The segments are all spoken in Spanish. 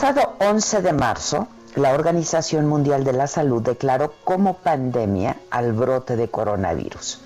Pasado 11 de marzo, la Organización Mundial de la Salud declaró como pandemia al brote de coronavirus.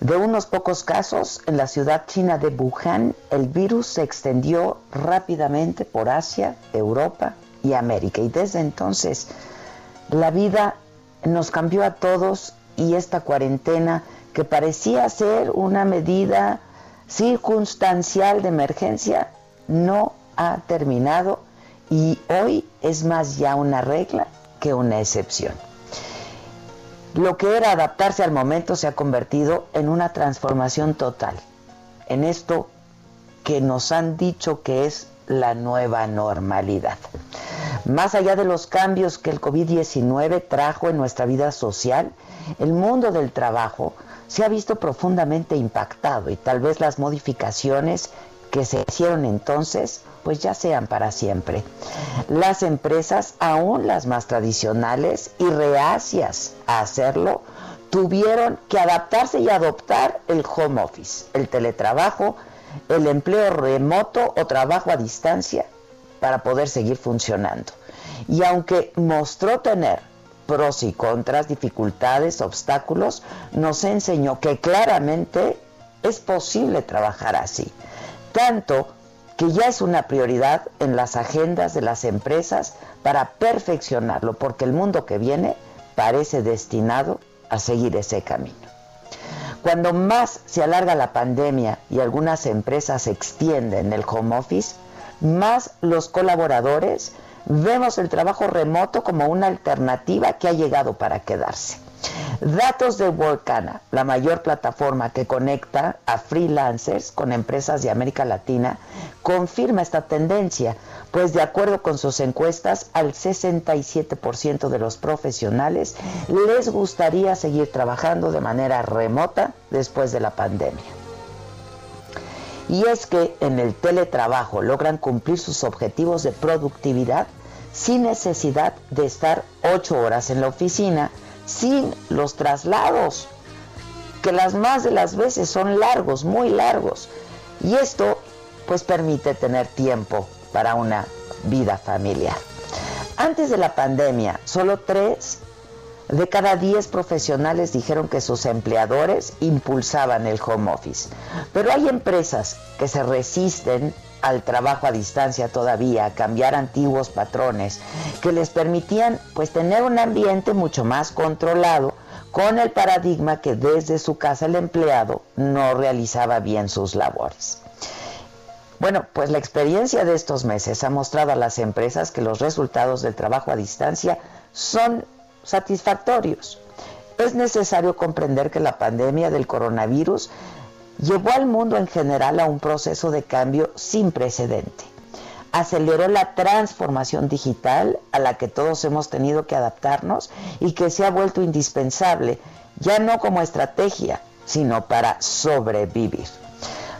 De unos pocos casos, en la ciudad china de Wuhan, el virus se extendió rápidamente por Asia, Europa y América. Y desde entonces, la vida nos cambió a todos y esta cuarentena, que parecía ser una medida circunstancial de emergencia, no ha terminado y hoy es más ya una regla que una excepción. Lo que era adaptarse al momento se ha convertido en una transformación total, en esto que nos han dicho que es la nueva normalidad. Más allá de los cambios que el COVID-19 trajo en nuestra vida social, el mundo del trabajo se ha visto profundamente impactado y tal vez las modificaciones que se hicieron entonces pues ya sean para siempre. Las empresas, aún las más tradicionales y reacias a hacerlo, tuvieron que adaptarse y adoptar el home office, el teletrabajo, el empleo remoto o trabajo a distancia para poder seguir funcionando. Y aunque mostró tener pros y contras, dificultades, obstáculos, nos enseñó que claramente es posible trabajar así. Tanto que ya es una prioridad en las agendas de las empresas para perfeccionarlo, porque el mundo que viene parece destinado a seguir ese camino. Cuando más se alarga la pandemia y algunas empresas extienden el home office, más los colaboradores vemos el trabajo remoto como una alternativa que ha llegado para quedarse. Datos de Workana, la mayor plataforma que conecta a freelancers con empresas de América Latina, confirma esta tendencia, pues de acuerdo con sus encuestas, al 67% de los profesionales les gustaría seguir trabajando de manera remota después de la pandemia. Y es que en el teletrabajo logran cumplir sus objetivos de productividad sin necesidad de estar ocho horas en la oficina, sin los traslados, que las más de las veces son largos, muy largos. Y esto pues permite tener tiempo para una vida familiar. Antes de la pandemia, solo tres de cada diez profesionales dijeron que sus empleadores impulsaban el home office. Pero hay empresas que se resisten al trabajo a distancia todavía, a cambiar antiguos patrones que les permitían pues tener un ambiente mucho más controlado con el paradigma que desde su casa el empleado no realizaba bien sus labores. Bueno, pues la experiencia de estos meses ha mostrado a las empresas que los resultados del trabajo a distancia son satisfactorios. Es necesario comprender que la pandemia del coronavirus llevó al mundo en general a un proceso de cambio sin precedente. Aceleró la transformación digital a la que todos hemos tenido que adaptarnos y que se ha vuelto indispensable, ya no como estrategia, sino para sobrevivir.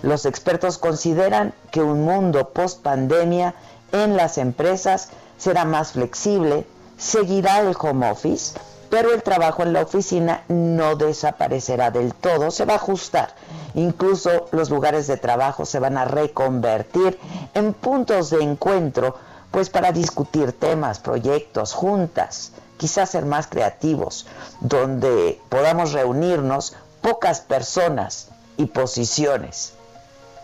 Los expertos consideran que un mundo post pandemia en las empresas será más flexible, seguirá el home office, pero el trabajo en la oficina no desaparecerá del todo, se va a ajustar. Incluso los lugares de trabajo se van a reconvertir en puntos de encuentro, pues para discutir temas, proyectos, juntas, quizás ser más creativos, donde podamos reunirnos pocas personas y posiciones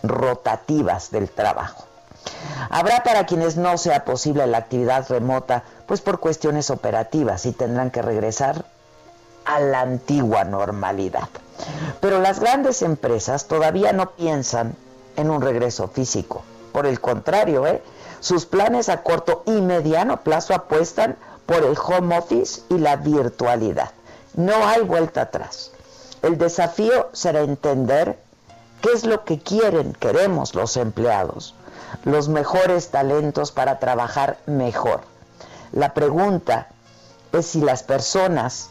rotativas del trabajo. Habrá para quienes no sea posible la actividad remota, pues por cuestiones operativas y tendrán que regresar a la antigua normalidad. Pero las grandes empresas todavía no piensan en un regreso físico. Por el contrario, ¿eh? sus planes a corto y mediano plazo apuestan por el home office y la virtualidad. No hay vuelta atrás. El desafío será entender qué es lo que quieren, queremos los empleados, los mejores talentos para trabajar mejor. La pregunta es si las personas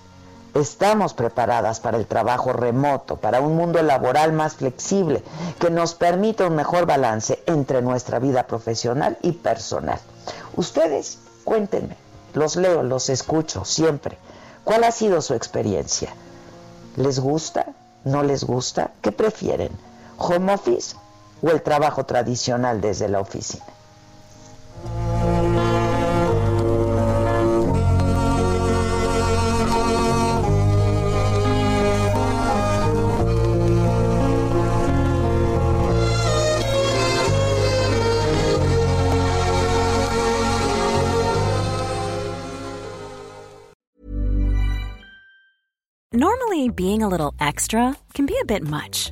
estamos preparadas para el trabajo remoto, para un mundo laboral más flexible, que nos permita un mejor balance entre nuestra vida profesional y personal. Ustedes, cuéntenme, los leo, los escucho siempre. ¿Cuál ha sido su experiencia? ¿Les gusta? ¿No les gusta? ¿Qué prefieren? ¿Home office o el trabajo tradicional desde la oficina? Normally, being a little extra can be a bit much,